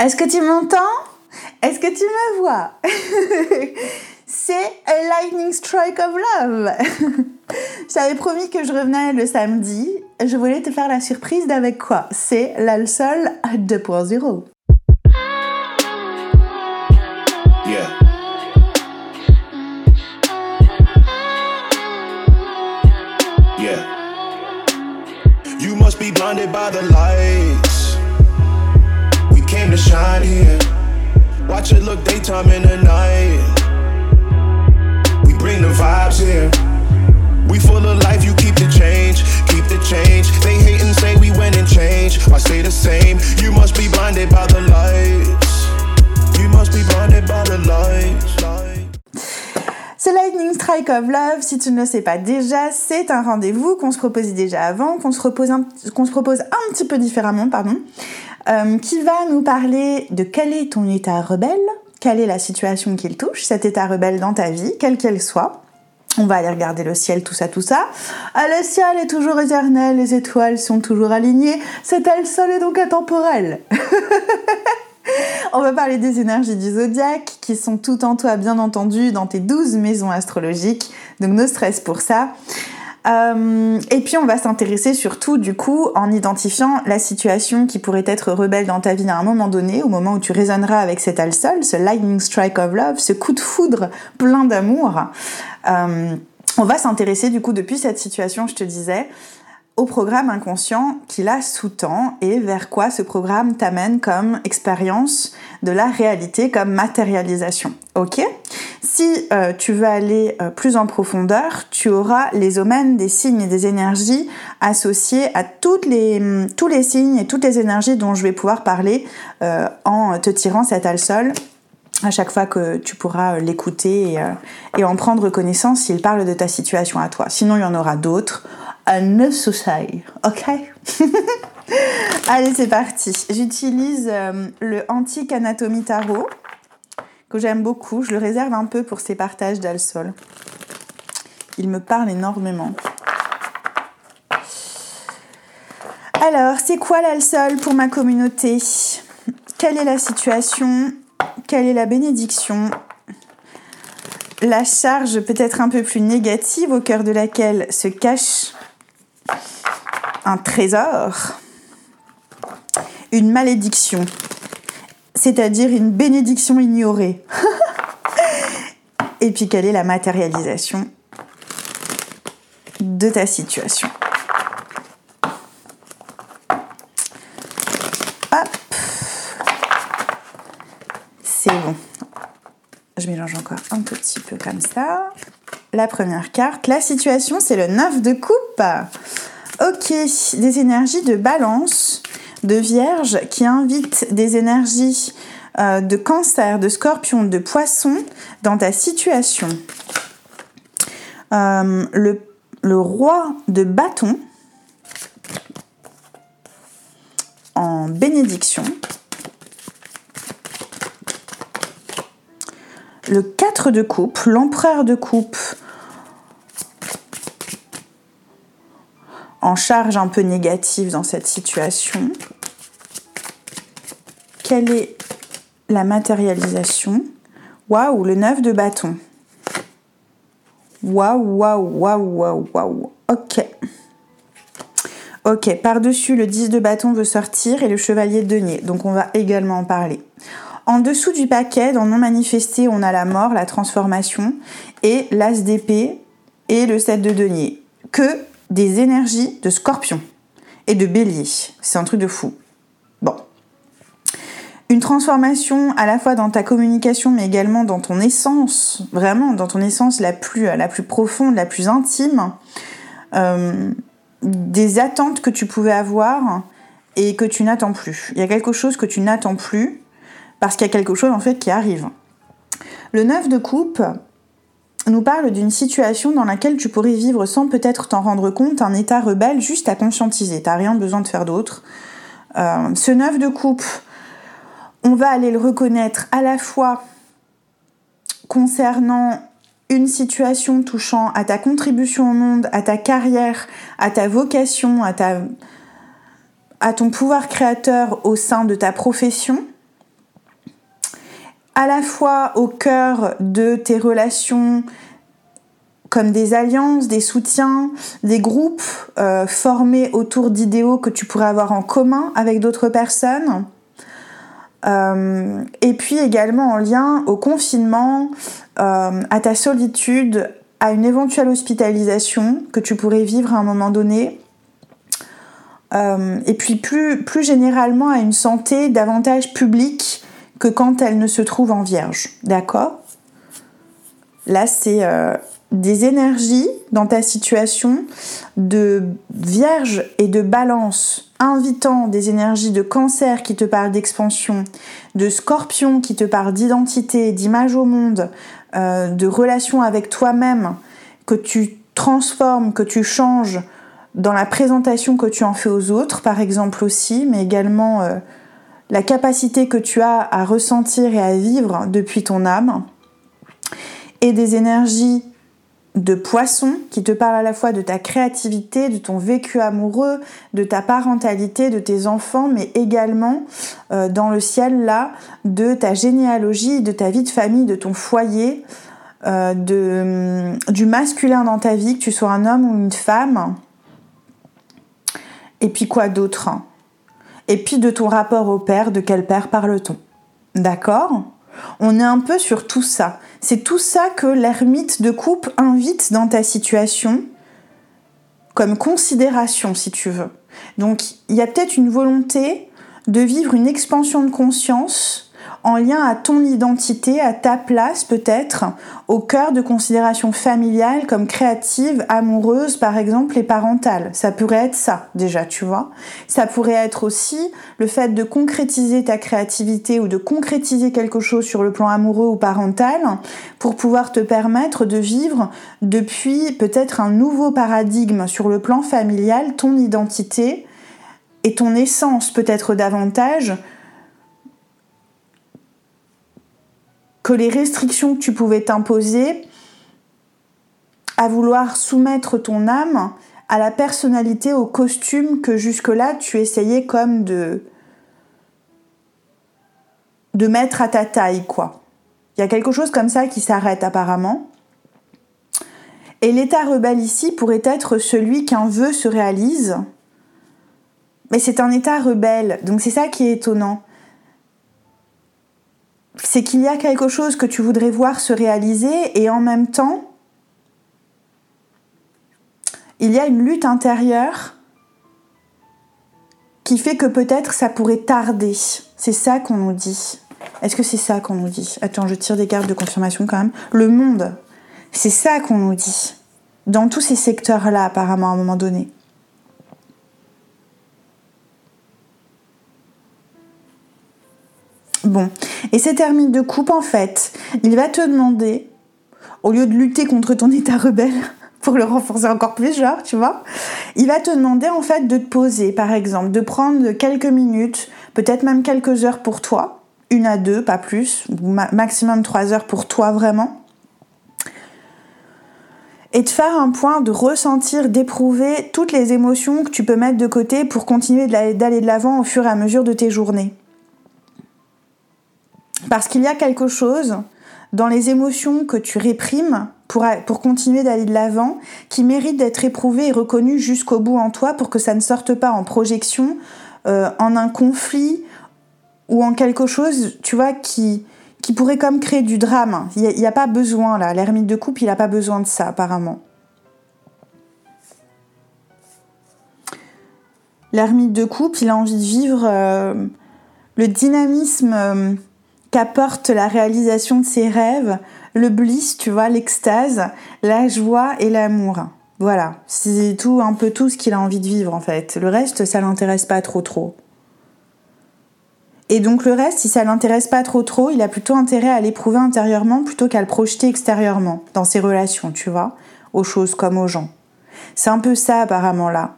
Est-ce que tu m'entends? Est-ce que tu me vois? C'est a lightning strike of love. je t'avais promis que je revenais le samedi. Je voulais te faire la surprise d'avec quoi? C'est l'Alsol 2.0. Yeah. Yeah. You must be blinded by the lights. The night. We bring the vibes here. We full of life, you keep the change, keep the change. They hate and say we went and changed. I say the same. You must be blinded by the lights. You must be blinded by the lights. Ce Lightning Strike of Love, si tu ne le sais pas déjà, c'est un rendez-vous qu'on se proposait déjà avant, qu'on se, propose un, qu'on se propose un petit peu différemment, pardon, euh, qui va nous parler de quel est ton état rebelle, quelle est la situation qu'il touche, cet état rebelle dans ta vie, quelle qu'elle soit. On va aller regarder le ciel, tout ça, tout ça. Ah, le ciel est toujours éternel, les étoiles sont toujours alignées, cet le sol est donc intemporel. On va parler des énergies du zodiaque qui sont tout en toi, bien entendu, dans tes 12 maisons astrologiques. Donc, no stress pour ça. Euh, et puis on va s'intéresser surtout du coup en identifiant la situation qui pourrait être rebelle dans ta vie à un moment donné, au moment où tu résonneras avec cet al-sol, ce lightning strike of love, ce coup de foudre plein d'amour. Euh, on va s'intéresser du coup depuis cette situation, je te disais, au programme inconscient qui la sous-tend et vers quoi ce programme t'amène comme expérience de la réalité, comme matérialisation. Ok? Si euh, tu veux aller euh, plus en profondeur, tu auras les omens des signes et des énergies associés à toutes les, mm, tous les signes et toutes les énergies dont je vais pouvoir parler euh, en te tirant cet al-sol à chaque fois que tu pourras l'écouter et, et en prendre connaissance s'il parle de ta situation à toi. Sinon, il y en aura d'autres unnecessary. Ok? Allez, c'est parti. J'utilise euh, le Antique Anatomie Tarot, que j'aime beaucoup. Je le réserve un peu pour ces partages d'Alsol. Il me parle énormément. Alors, c'est quoi l'Alsol pour ma communauté? Quelle est la situation? Quelle est la bénédiction? La charge peut-être un peu plus négative au cœur de laquelle se cache un trésor, une malédiction, c'est-à-dire une bénédiction ignorée. Et puis quelle est la matérialisation de ta situation? Hop. C'est bon. Je mélange encore un petit peu comme ça. La première carte, la situation, c'est le 9 de coupe. Ok, des énergies de balance, de vierge qui invitent des énergies euh, de cancer, de scorpion, de poisson dans ta situation. Euh, le, le roi de bâton en bénédiction. Le 4 de coupe, l'empereur de coupe en charge un peu négative dans cette situation. Quelle est la matérialisation? Waouh, le 9 de bâton. Waouh, waouh, waouh, waouh, waouh. Ok. Ok, par-dessus, le 10 de bâton veut sortir et le chevalier de denier. Donc on va également en parler. En dessous du paquet, dans non manifesté, on a la mort, la transformation et l'as d'épée et le 7 de denier. Que des énergies de scorpion et de bélier. C'est un truc de fou. Bon. Une transformation à la fois dans ta communication mais également dans ton essence, vraiment dans ton essence la plus, la plus profonde, la plus intime. Euh, des attentes que tu pouvais avoir et que tu n'attends plus. Il y a quelque chose que tu n'attends plus parce qu'il y a quelque chose en fait qui arrive. Le 9 de coupe, nous parle d'une situation dans laquelle tu pourrais vivre sans peut-être t'en rendre compte, un état rebelle juste à conscientiser. T'as rien besoin de faire d'autre. Euh, ce neuf de coupe, on va aller le reconnaître à la fois concernant une situation touchant à ta contribution au monde, à ta carrière, à ta vocation, à, ton pouvoir créateur au sein de ta profession, à la fois au cœur de tes relations comme des alliances, des soutiens, des groupes euh, formés autour d'idéaux que tu pourrais avoir en commun avec d'autres personnes. Euh, et puis également en lien au confinement, euh, à ta solitude, à une éventuelle hospitalisation que tu pourrais vivre à un moment donné. et puis plus, plus généralement à une santé davantage publique que quand elle ne se trouve en vierge. D'accord? Là, c'est des énergies dans ta situation de vierge et de balance, invitant des énergies de cancer qui te parlent d'expansion, de scorpion qui te parlent d'identité, d'image au monde, euh, de relation avec toi-même, que tu transformes, que tu changes dans la présentation que tu en fais aux autres, par exemple aussi, mais également euh, la capacité que tu as à ressentir et à vivre depuis ton âme, et des énergies de poisson qui te parle à la fois de ta créativité, de ton vécu amoureux, de ta parentalité, de tes enfants, mais également euh, dans le ciel là, de ta généalogie, de ta vie de famille, de ton foyer, euh, hum, du masculin dans ta vie, que tu sois un homme ou une femme. Et puis quoi d'autre? Et puis de ton rapport au père, de quel père parle-t-on? D'accord? On est un peu sur tout ça. C'est tout ça que l'ermite de coupe invite dans ta situation comme considération, si tu veux. Donc, il y a peut-être une volonté de vivre une expansion de conscience en lien à ton identité, à ta place peut-être, au cœur de considérations familiales comme créatives, amoureuses par exemple et parentales. Ça pourrait être ça déjà, tu vois. Ça pourrait être aussi le fait de concrétiser ta créativité ou de concrétiser quelque chose sur le plan amoureux ou parental pour pouvoir te permettre de vivre depuis peut-être un nouveau paradigme sur le plan familial, ton identité et ton essence peut-être davantage les restrictions que tu pouvais t'imposer à vouloir soumettre ton âme à la personnalité, au costume que jusque-là tu essayais comme de de mettre à ta taille quoi. Il y a quelque chose comme ça qui s'arrête apparemment. Et l'état rebelle ici pourrait être celui qu'un vœu se réalise. Mais c'est un état rebelle, donc c'est ça qui est étonnant c'est qu'il y a quelque chose que tu voudrais voir se réaliser et en même temps, il y a une lutte intérieure qui fait que peut-être ça pourrait tarder. C'est ça qu'on nous dit. Est-ce que c'est ça qu'on nous dit? Attends, je tire des cartes de confirmation quand même. Le monde, c'est ça qu'on nous dit. Dans tous ces secteurs-là, apparemment, à un moment donné. Bon, et cet ermite de coupe, en fait, il va te demander, au lieu de lutter contre ton état rebelle, pour le renforcer encore plus, genre, tu vois, il va te demander en fait de te poser, par exemple, de prendre quelques minutes, peut-être même quelques heures pour toi, une à deux, pas plus, maximum trois heures pour toi vraiment, et de faire un point, de ressentir, d'éprouver toutes les émotions que tu peux mettre de côté pour continuer d'aller de l'avant au fur et à mesure de tes journées. Parce qu'il y a quelque chose dans les émotions que tu réprimes pour, continuer d'aller de l'avant qui mérite d'être éprouvé et reconnu jusqu'au bout en toi pour que ça ne sorte pas en projection, euh, en un conflit ou en quelque chose, tu vois, qui, qui pourrait comme créer du drame. Il n'y a, pas besoin là, l'ermite de coupe, il n'a pas besoin de ça apparemment. L'ermite de coupe, il a envie de vivre euh, le dynamisme. Euh, qu'apporte la réalisation de ses rêves, le bliss, tu vois, l'extase, la joie et l'amour. Voilà, c'est tout un peu tout ce qu'il a envie de vivre en fait. Le reste, ça l'intéresse pas trop trop. Et donc le reste, si ça l'intéresse pas trop trop, il a plutôt intérêt à l'éprouver intérieurement plutôt qu'à le projeter extérieurement dans ses relations, tu vois, aux choses comme aux gens. C'est un peu ça apparemment là.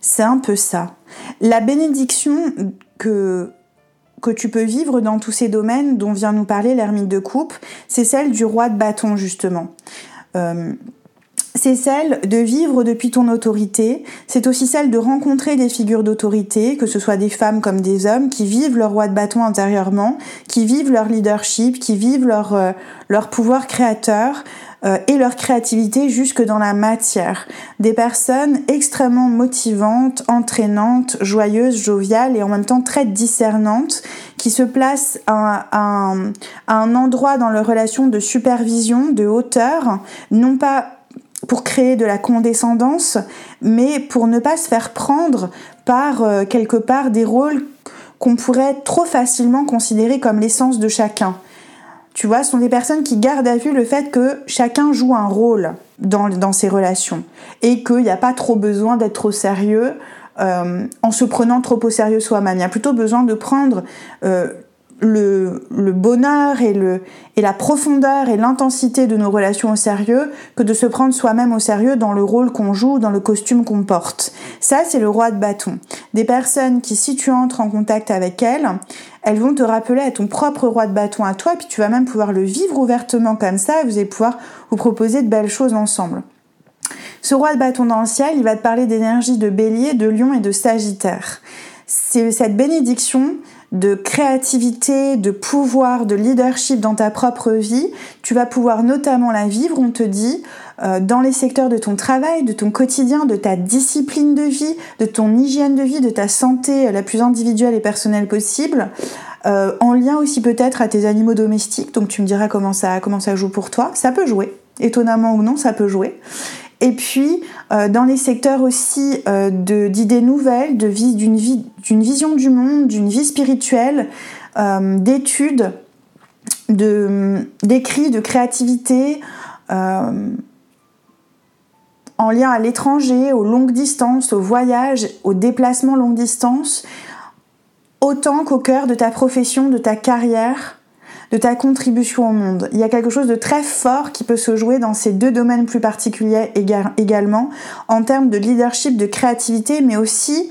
C'est un peu ça. La bénédiction que tu peux vivre dans tous ces domaines dont vient nous parler l'ermite de coupe, c'est celle du roi de bâton justement. Euh, c'est celle de vivre depuis ton autorité, c'est aussi celle de rencontrer des figures d'autorité, que ce soit des femmes comme des hommes, qui vivent leur roi de bâton intérieurement, qui vivent leur leadership, qui vivent leur, euh, leur pouvoir créateur, euh, et leur créativité jusque dans la matière. Des personnes extrêmement motivantes, entraînantes, joyeuses, joviales et en même temps très discernantes qui se placent à, à un endroit dans leur relation de supervision, de hauteur, non pas pour créer de la condescendance, mais pour ne pas se faire prendre par euh, quelque part des rôles qu'on pourrait trop facilement considérer comme l'essence de chacun. Tu vois, ce sont des personnes qui gardent à vue le fait que chacun joue un rôle dans, dans ces relations et qu'il n'y a pas trop besoin d'être trop sérieux euh, en se prenant trop au sérieux soi-même. Il y a plutôt besoin de prendre euh, le, bonheur et, le, et la profondeur et l'intensité de nos relations au sérieux que de se prendre soi-même au sérieux dans le rôle qu'on joue, dans le costume qu'on porte. Ça, c'est le roi de bâton. Des personnes qui, si tu entres en contact avec elles, elles vont te rappeler à ton propre roi de bâton à toi, puis tu vas même pouvoir le vivre ouvertement comme ça, et vous allez pouvoir vous proposer de belles choses ensemble. Ce roi de bâton dans le ciel, il va te parler d'énergie de bélier, de lion et de sagittaire. C'est cette bénédiction de créativité, de pouvoir, de leadership dans ta propre vie, tu vas pouvoir notamment la vivre, on te dit, euh, dans les secteurs de ton travail, de ton quotidien, de ta discipline de vie, de ton hygiène de vie, de ta santé la plus individuelle et personnelle possible, euh, en lien aussi peut-être à tes animaux domestiques, donc tu me diras comment ça, comment ça joue pour toi, ça peut jouer, étonnamment ou non, ça peut jouer. Et puis, euh, dans les secteurs aussi euh, d'idées nouvelles, d'une vision du monde, d'une vie spirituelle, euh, d'études, de, d'écrits, de créativité, en lien à l'étranger, aux longues distances, aux voyages, aux déplacements longue distance, autant qu'au cœur de ta profession, de ta carrière, de ta contribution au monde. Il y a quelque chose de très fort qui peut se jouer dans ces deux domaines plus particuliers également, en termes de leadership, de créativité, mais aussi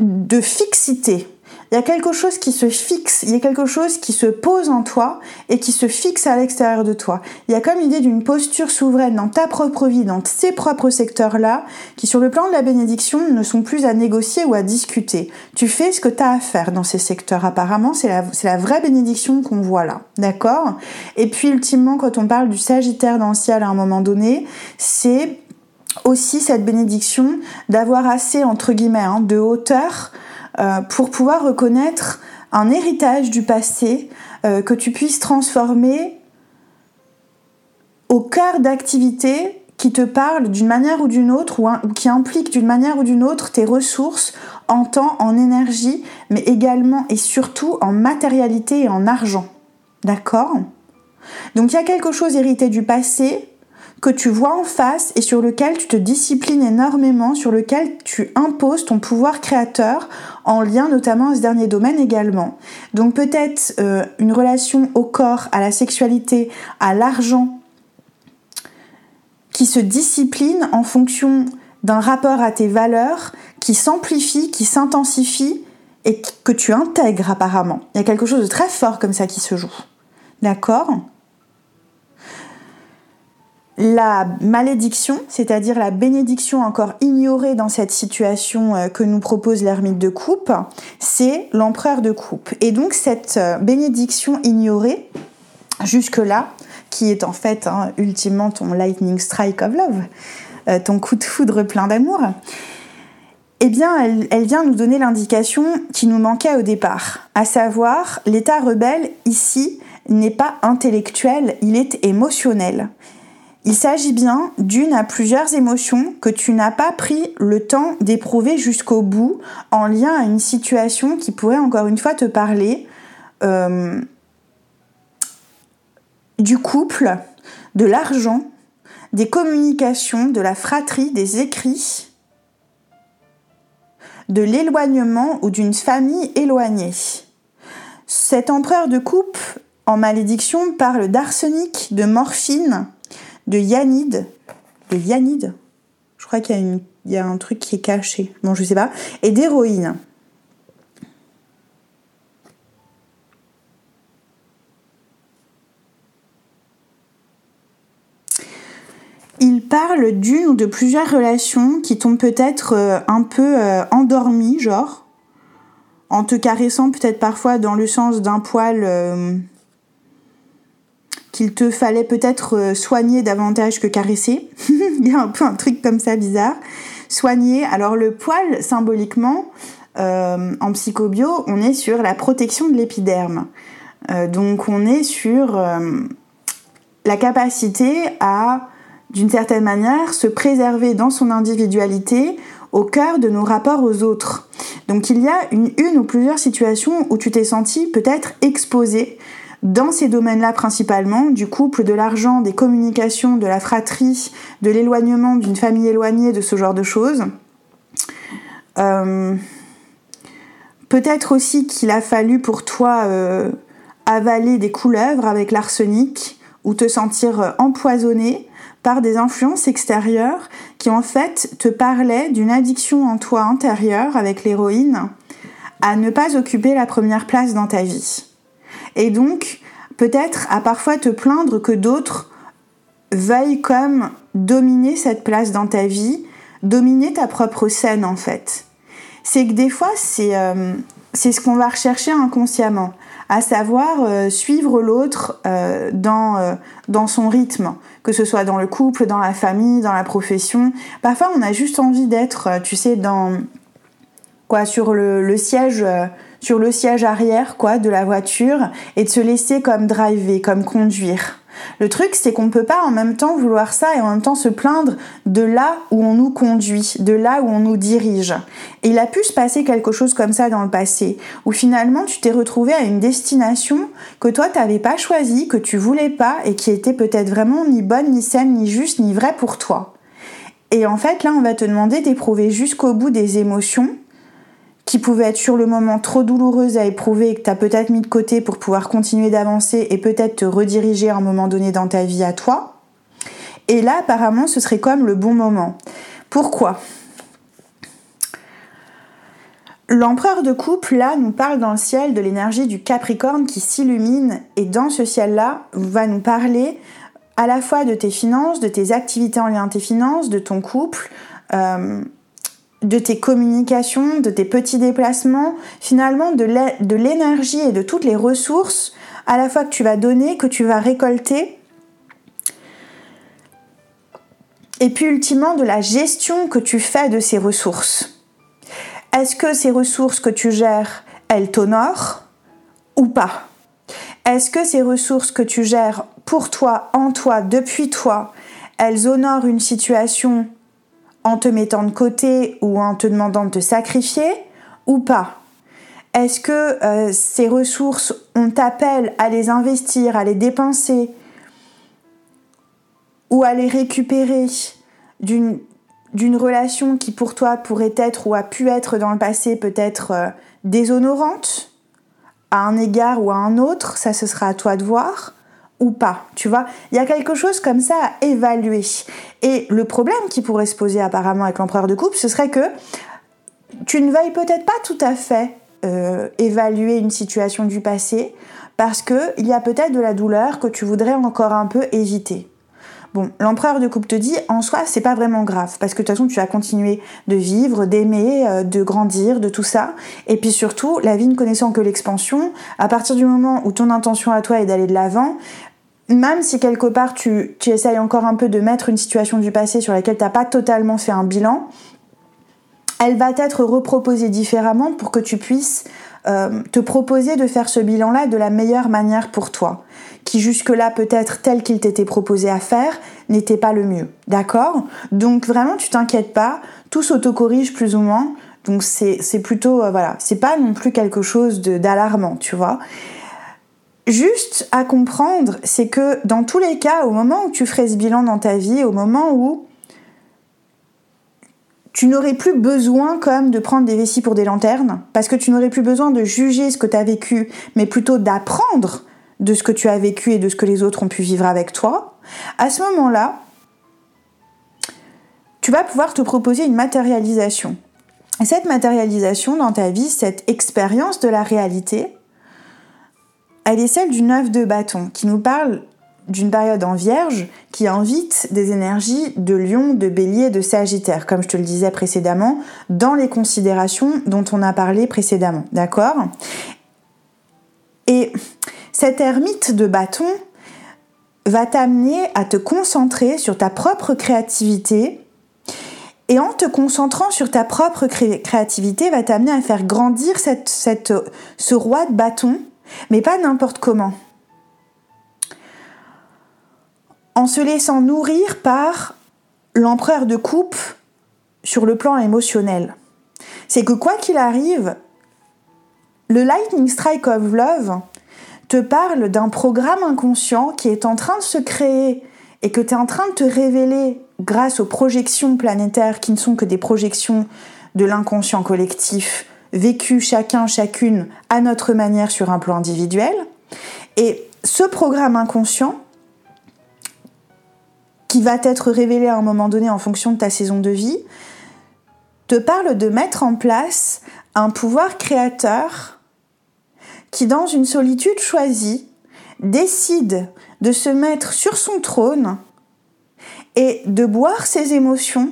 de fixité. Il y a quelque chose qui se fixe, il y a quelque chose qui se pose en toi et qui se fixe à l'extérieur de toi. Il y a comme l'idée d'une posture souveraine dans ta propre vie, dans ces propres secteurs-là, qui sur le plan de la bénédiction ne sont plus à négocier ou à discuter. Tu fais ce que tu as à faire dans ces secteurs. Apparemment, c'est la, vraie bénédiction qu'on voit là. D'accord? Et puis, ultimement, quand on parle du Sagittaire dans le ciel à un moment donné, c'est aussi cette bénédiction d'avoir assez, entre guillemets, hein, de hauteur euh, pour pouvoir reconnaître un héritage du passé euh, que tu puisses transformer au cœur d'activités qui te parlent d'une manière ou d'une autre ou, qui impliquent d'une manière ou d'une autre tes ressources en temps, en énergie, mais également et surtout en matérialité et en argent. D'accord? Donc il y a quelque chose hérité du passé que tu vois en face et sur lequel tu te disciplines énormément, sur lequel tu imposes ton pouvoir créateur en lien notamment à ce dernier domaine également. Donc peut-être euh, une relation au corps, à la sexualité, à l'argent qui se discipline en fonction d'un rapport à tes valeurs qui s'amplifie, qui s'intensifie et que tu intègres apparemment. Il y a quelque chose de très fort comme ça qui se joue. D'accord? La malédiction, c'est-à-dire la bénédiction encore ignorée dans cette situation euh, que nous propose l'ermite de coupe, c'est l'empereur de coupe. Et donc cette euh, bénédiction ignorée, jusque-là, qui est en fait hein, ultimement ton lightning strike of love, euh, ton coup de foudre plein d'amour, eh bien, elle, elle vient nous donner l'indication qui nous manquait au départ, à savoir l'état rebelle ici n'est pas intellectuel, il est émotionnel. Il s'agit bien d'une à plusieurs émotions que tu n'as pas pris le temps d'éprouver jusqu'au bout en lien à une situation qui pourrait encore une fois te parler euh, du couple, de l'argent, des communications, de la fratrie, des écrits, de l'éloignement ou d'une famille éloignée. Cet empereur de coupe en malédiction parle d'arsenic, de morphine, de Yanide, de Yanide, je crois qu'il y, a un truc qui est caché, bon je sais pas, et d'héroïne. Il parle d'une ou de plusieurs relations qui t'ont peut-être euh, un peu euh, endormi, genre, en te caressant peut-être parfois dans le sens d'un poil euh, qu'il te fallait peut-être soigner davantage que caresser. Il y a un peu un truc comme ça bizarre. Soigner. Alors le poil, symboliquement, en psychobio, on est sur la protection de l'épiderme. donc on est sur la capacité à d'une certaine manière, se préserver dans son individualité au cœur de nos rapports aux autres. Donc il y a une, une ou plusieurs situations où tu t'es senti peut-être exposé dans ces domaines-là principalement, du couple, de l'argent, des communications, de la fratrie, de l'éloignement d'une famille éloignée, de ce genre de choses. Euh, peut-être aussi qu'il a fallu pour toi euh, avaler des couleuvres avec l'arsenic ou te sentir empoisonné par des influences extérieures qui en fait te parlaient d'une addiction en toi intérieure avec l'héroïne à ne pas occuper la première place dans ta vie. Et donc, peut-être à parfois te plaindre que d'autres veuillent comme dominer cette place dans ta vie, dominer ta propre scène en fait. C'est que des fois, c'est euh, ce qu'on va rechercher inconsciemment à savoir euh, suivre l'autre euh, dans, son rythme, que ce soit dans le couple, dans la famille, dans la profession. Parfois, on a juste envie d'être, tu sais, dans quoi, sur le siège, sur le siège arrière, quoi, de la voiture, et de se laisser comme driver, comme conduire. Le truc, c'est qu'on ne peut pas en même temps vouloir ça et en même temps se plaindre de là où on nous conduit, de là où on nous dirige. Et il a pu se passer quelque chose comme ça dans le passé, où finalement tu t'es retrouvé à une destination que toi tu n'avais pas choisie, que tu voulais pas et qui était peut-être vraiment ni bonne, ni saine, ni juste, ni vraie pour toi. Et en fait, là, on va te demander d'éprouver jusqu'au bout des émotions qui pouvaient être sur le moment trop douloureuses à éprouver et que tu as peut-être mis de côté pour pouvoir continuer d'avancer et peut-être te rediriger à un moment donné dans ta vie à toi. Et là, apparemment, ce serait comme le bon moment. Pourquoi? L'empereur de couple, là, nous parle dans le ciel de l'énergie du Capricorne qui s'illumine et dans ce ciel-là, va nous parler à la fois de tes finances, de tes activités en lien à tes finances, de ton couple, euh, de tes communications, de tes petits déplacements, finalement de l'énergie et de toutes les ressources à la fois que tu vas donner, que tu vas récolter, et puis ultimement de la gestion que tu fais de ces ressources. Est-ce que ces ressources que tu gères, elles t'honorent ou pas? Est-ce que ces ressources que tu gères pour toi, en toi, depuis toi, elles honorent une situation en te mettant de côté ou en te demandant de te sacrifier ou pas? Est-ce que euh, ces ressources, on t'appelle à les investir, à les dépenser ou à les récupérer d'une relation qui pour toi pourrait être ou a pu être dans le passé peut-être euh, déshonorante à un égard ou à un autre, ça ce sera à toi de voir ou pas, tu vois. Il y a quelque chose comme ça à évaluer. Et le problème qui pourrait se poser apparemment avec l'empereur de coupe, ce serait que tu ne veuilles peut-être pas tout à fait euh, évaluer une situation du passé parce qu'il y a peut-être de la douleur que tu voudrais encore un peu éviter. Bon, l'empereur de coupe te dit, en soi, c'est pas vraiment grave, parce que de toute façon, tu vas continuer de vivre, d'aimer, euh, de grandir, de tout ça. Et puis surtout, la vie ne connaissant que l'expansion, à partir du moment où ton intention à toi est d'aller de l'avant, même si quelque part tu, essayes encore un peu de mettre une situation du passé sur laquelle tu n'as pas totalement fait un bilan, elle va être reproposée différemment pour que tu puisses euh, te proposer de faire ce bilan-là de la meilleure manière pour toi, qui jusque-là peut-être tel qu'il t'était proposé à faire n'était pas le mieux, d'accord? Donc vraiment tu t'inquiètes pas, tout s'autocorrige plus ou moins, donc c'est plutôt, euh, voilà, c'est pas non plus quelque chose d'alarmant, tu vois. Juste à comprendre, c'est que dans tous les cas, au moment où tu ferais ce bilan dans ta vie, au moment où tu n'aurais plus besoin comme de prendre des vessies pour des lanternes, parce que tu n'aurais plus besoin de juger ce que tu as vécu, mais plutôt d'apprendre de ce que tu as vécu et de ce que les autres ont pu vivre avec toi, à ce moment-là, tu vas pouvoir te proposer une matérialisation. Et cette matérialisation dans ta vie, cette expérience de la réalité, elle est celle du neuf de bâton, qui nous parle d'une période en vierge qui invite des énergies de lion, de bélier, de sagittaire, comme je te le disais précédemment, dans les considérations dont on a parlé précédemment. D'accord? Et cette ermite de bâton va t'amener à te concentrer sur ta propre créativité. Et en te concentrant sur ta propre créativité, va t'amener à faire grandir ce roi de bâton, mais pas n'importe comment en se laissant nourrir par l'empereur de coupe sur le plan émotionnel. C'est que quoi qu'il arrive, le Lightning Strike of Love te parle d'un programme inconscient qui est en train de se créer et que tu es en train de te révéler grâce aux projections planétaires qui ne sont que des projections de l'inconscient collectif vécues chacun, chacune à notre manière sur un plan individuel. Et ce programme inconscient, qui va t'être révélé à un moment donné en fonction de ta saison de vie, te parle de mettre en place un pouvoir créateur qui, dans une solitude choisie, décide de se mettre sur son trône et de boire ses émotions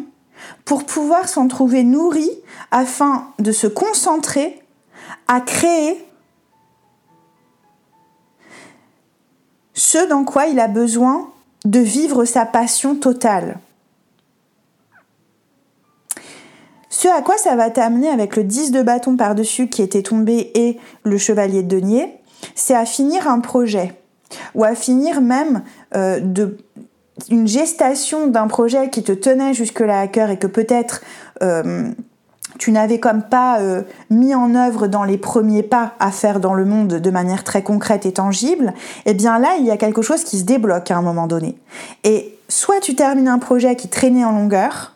pour pouvoir s'en trouver nourri afin de se concentrer à créer ce dans quoi il a besoin de vivre sa passion totale. Ce à quoi ça va t'amener avec le 10 de bâton par-dessus qui était tombé et le chevalier de denier, c'est à finir un projet ou à finir même euh, de, une gestation d'un projet qui te tenait jusque-là à cœur et que peut-être euh, tu n'avais comme pas euh, mis en œuvre dans les premiers pas à faire dans le monde de manière très concrète et tangible, eh bien là, il y a quelque chose qui se débloque à un moment donné. Et soit tu termines un projet qui traînait en longueur,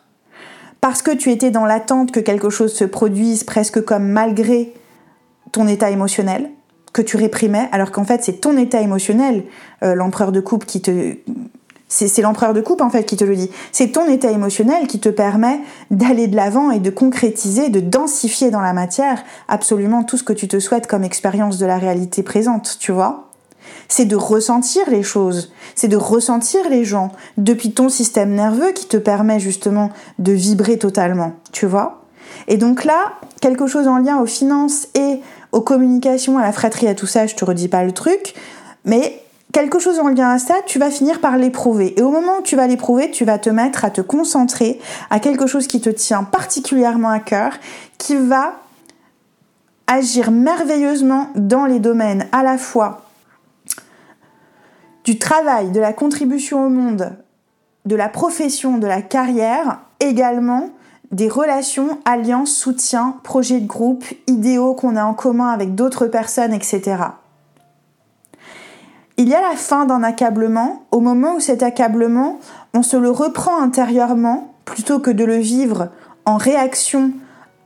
parce que tu étais dans l'attente que quelque chose se produise presque comme malgré ton état émotionnel, que tu réprimais, alors qu'en fait c'est ton état émotionnel, euh, l'empereur de coupe, qui te, c'est l'empereur de coupe en fait qui te le dit. C'est ton état émotionnel qui te permet d'aller de l'avant et de concrétiser, de densifier dans la matière absolument tout ce que tu te souhaites comme expérience de la réalité présente, tu vois. C'est de ressentir les choses, c'est de ressentir les gens depuis ton système nerveux qui te permet justement de vibrer totalement, tu vois? Et donc là, quelque chose en lien aux finances et aux communications, à la fratrie, à tout ça, je te redis pas le truc, mais quelque chose en lien à ça, tu vas finir par l'éprouver. Et au moment où tu vas l'éprouver, tu vas te mettre à te concentrer à quelque chose qui te tient particulièrement à cœur, qui va agir merveilleusement dans les domaines à la fois du travail, de la contribution au monde, de la profession, de la carrière, également des relations, alliances, soutien, projets de groupe, idéaux qu'on a en commun avec d'autres personnes, etc. Il y a la fin d'un accablement, au moment où cet accablement, on se le reprend intérieurement plutôt que de le vivre en réaction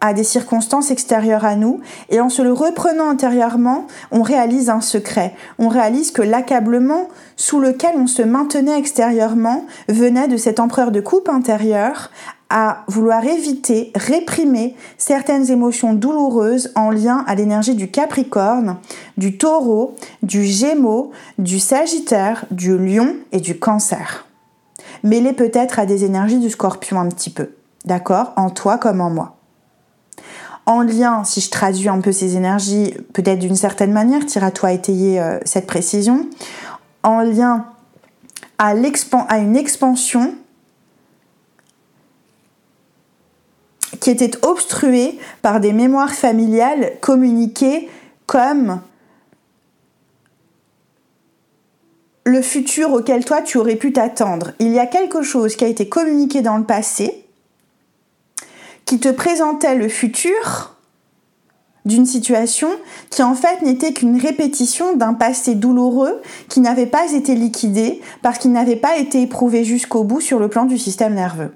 à des circonstances extérieures à nous, et en se le reprenant intérieurement, on réalise un secret. On réalise que l'accablement sous lequel on se maintenait extérieurement venait de cet empereur de coupe intérieure à vouloir éviter, réprimer certaines émotions douloureuses en lien à l'énergie du Capricorne, du Taureau, du Gémeaux, du Sagittaire, du Lion et du Cancer. Mêlé peut-être à des énergies du Scorpion un petit peu, d'accord? En toi comme en moi. En lien, si je traduis un peu ces énergies, peut-être d'une certaine manière, tire à toi étayer euh, cette précision, en lien à, à une expansion qui était obstruée par des mémoires familiales communiquées comme le futur auquel toi tu aurais pu t'attendre. Il y a quelque chose qui a été communiqué dans le passé qui te présentait le futur d'une situation qui en fait n'était qu'une répétition d'un passé douloureux qui n'avait pas été liquidé parce qu'il n'avait pas été éprouvé jusqu'au bout sur le plan du système nerveux.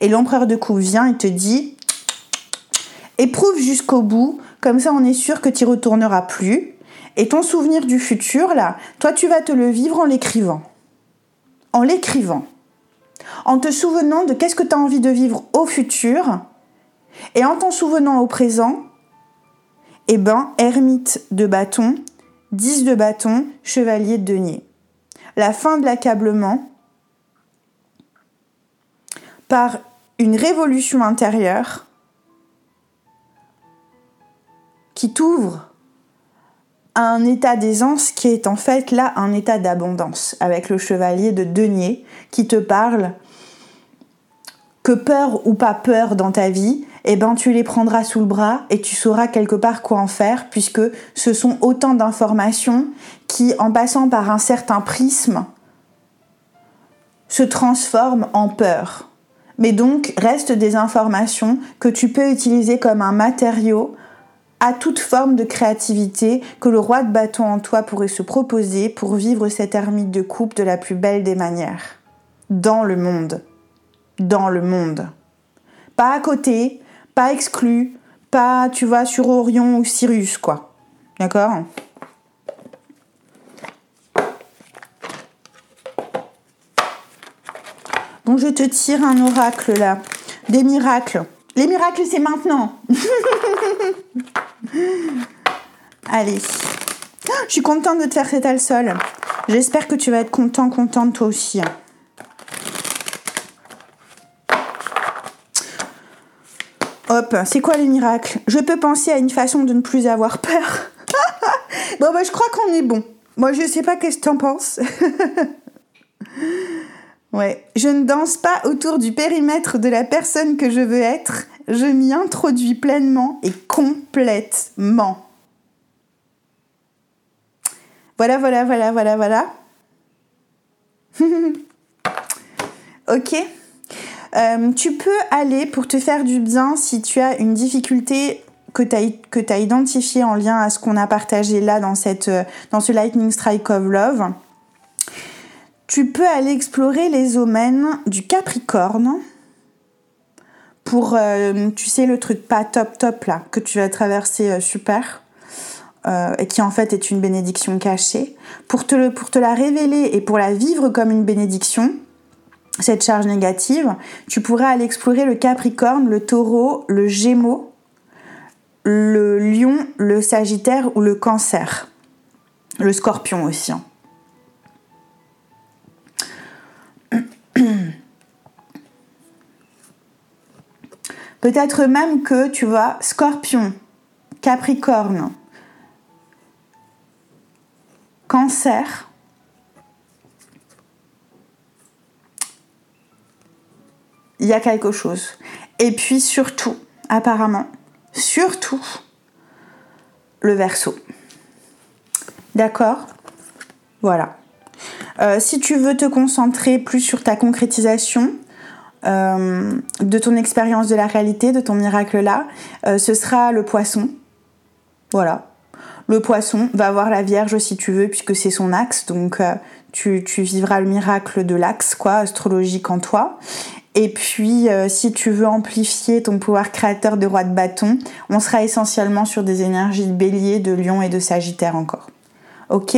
Et l'empereur de coups vient et te dit éprouve jusqu'au bout, comme ça on est sûr que tu retourneras plus. Et ton souvenir du futur, là, toi tu vas te le vivre en l'écrivant. En l'écrivant. En te souvenant de qu'est-ce que tu as envie de vivre au futur. Et en t'en souvenant au présent, eh ben, ermite de bâton, 10 de bâton, chevalier de denier. la fin de l'accablement par une révolution intérieure qui t'ouvre un état d'aisance qui est en fait là un état d'abondance avec le chevalier de denier qui te parle que peur ou pas peur dans ta vie, eh ben tu les prendras sous le bras et tu sauras quelque part quoi en faire puisque ce sont autant d'informations qui en passant par un certain prisme se transforment en peur. Mais donc restent des informations que tu peux utiliser comme un matériau à toute forme de créativité que le roi de bâton en toi pourrait se proposer pour vivre cette ermite de coupe de la plus belle des manières. Dans le monde. Dans le monde. Pas à côté, pas exclu, pas, tu vois, sur Orion ou Sirius, quoi. D'accord? Bon, je te tire un oracle là. Des miracles. Les miracles, c'est maintenant. Allez. Je suis contente de te faire cet sol. J'espère que tu vas être content, contente toi aussi. Hop, c'est quoi les miracles? Je peux penser à une façon de ne plus avoir peur. bon, bah, je crois qu'on est bon. Moi, je sais pas qu'est-ce que t'en penses. ouais. Je ne danse pas autour du périmètre de la personne que je veux être. Je m'y introduis pleinement et complètement. Voilà, voilà, voilà, voilà, voilà. ok. Euh, tu peux aller pour te faire du bien si tu as une difficulté que tu as, as identifiée en lien à ce qu'on a partagé là dans, cette, euh, dans ce Lightning Strike of Love. Tu peux aller explorer les omens du Capricorne pour, euh, tu sais, le truc pas top top là, que tu vas traverser super. Euh, et qui en fait est une bénédiction cachée, pour te, le, pour te la révéler et pour la vivre comme une bénédiction, cette charge négative, tu pourrais aller explorer le Capricorne, le Taureau, le Gémeaux, le Lion, le Sagittaire ou le Cancer, le Scorpion aussi. Hein. Peut-être même que tu vois Scorpion, Capricorne, cancer, il y a quelque chose. Et puis surtout, apparemment, surtout, le verso. D'accord? Voilà. Euh, si tu veux te concentrer plus sur ta concrétisation euh, de ton expérience de la réalité, de ton miracle là, euh, ce sera le poisson. Voilà. Le poisson va avoir la Vierge si tu veux, puisque c'est son axe, donc euh, tu, vivras le miracle de l'axe, quoi, astrologique en toi. Et puis, si tu veux amplifier ton pouvoir créateur de roi de bâton, on sera essentiellement sur des énergies de bélier, de lion et de sagittaire encore. Ok?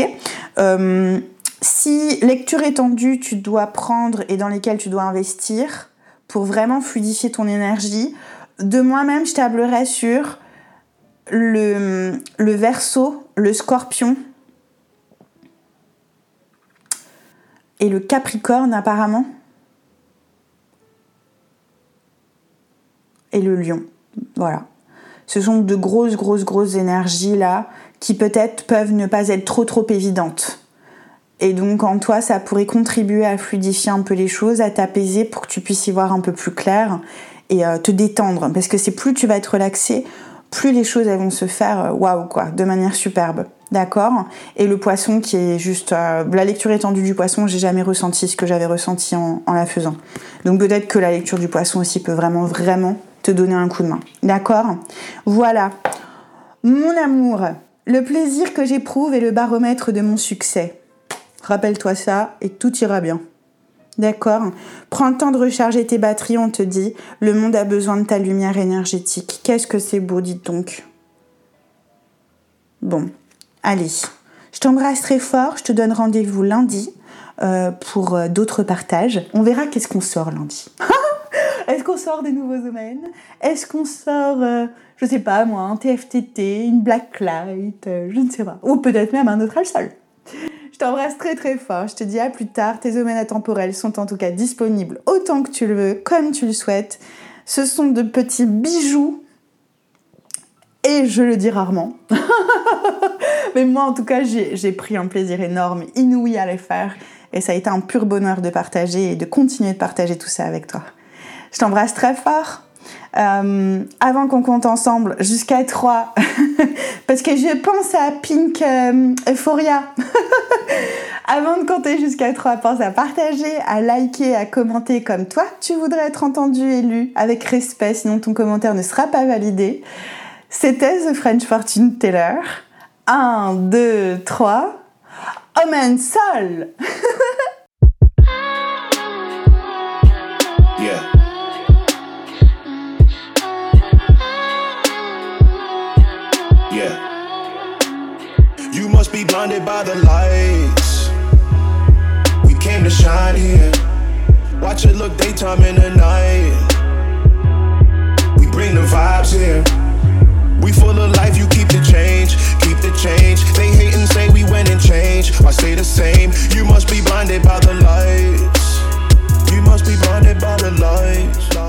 Si lecture étendue, tu dois prendre et dans lesquelles tu dois investir pour vraiment fluidifier ton énergie, de moi-même, je tablerai sur le, le verso, le scorpion et le capricorne apparemment. Et le lion. Voilà. Ce sont de grosses, grosses, grosses énergies là qui peut-être peuvent ne pas être trop, trop évidentes. Et donc en toi, ça pourrait contribuer à fluidifier un peu les choses, à t'apaiser pour que tu puisses y voir un peu plus clair et euh, te détendre. Parce que c'est plus tu vas être relaxé, plus les choses elles vont se faire euh, waouh quoi, de manière superbe. D'accord? Et le poisson qui est juste... Euh, la lecture étendue du poisson, j'ai jamais ressenti ce que j'avais ressenti en, la faisant. Donc peut-être que la lecture du poisson aussi peut vraiment, vraiment te donner un coup de main. D'accord? Voilà. Mon amour, le plaisir que j'éprouve est le baromètre de mon succès. Rappelle-toi ça et tout ira bien. D'accord? Prends le temps de recharger tes batteries, on te dit. Le monde a besoin de ta lumière énergétique. Qu'est-ce que c'est beau, dites donc. Bon, allez. Je t'embrasse très fort. Je te donne rendez-vous lundi euh, pour euh, d'autres partages. On verra qu'est-ce qu'on sort lundi. Est-ce qu'on sort des nouveaux domaines? Est-ce qu'on sort, euh, je sais pas moi, un TFTT, une Blacklight, je ne sais pas. Ou peut-être même un autre sol. Je t'embrasse très très fort. Je te dis à plus tard. Tes domaines temporels sont en tout cas disponibles autant que tu le veux, comme tu le souhaites. Ce sont de petits bijoux. Et je le dis rarement. Mais moi, en tout cas, j'ai pris un plaisir énorme, inouï à les faire. Et ça a été un pur bonheur de partager et de continuer de partager tout ça avec toi. Je t'embrasse très fort. Euh, avant qu'on compte ensemble jusqu'à 3, parce que je pense à Pink euh, Euphoria. avant de compter jusqu'à 3, pense à partager, à liker, à commenter comme toi. Tu voudrais être entendu et lu avec respect, sinon ton commentaire ne sera pas validé. C'était The French Fortune Teller. 1, 2, 3. Amen, sol blinded by the lights. We came to shine here. Watch it look daytime in the night. We bring the vibes here. We full of life, you keep the change, keep the change. They hate and say we went and changed. Why stay the same? You must be blinded by the lights. You must be blinded by the lights.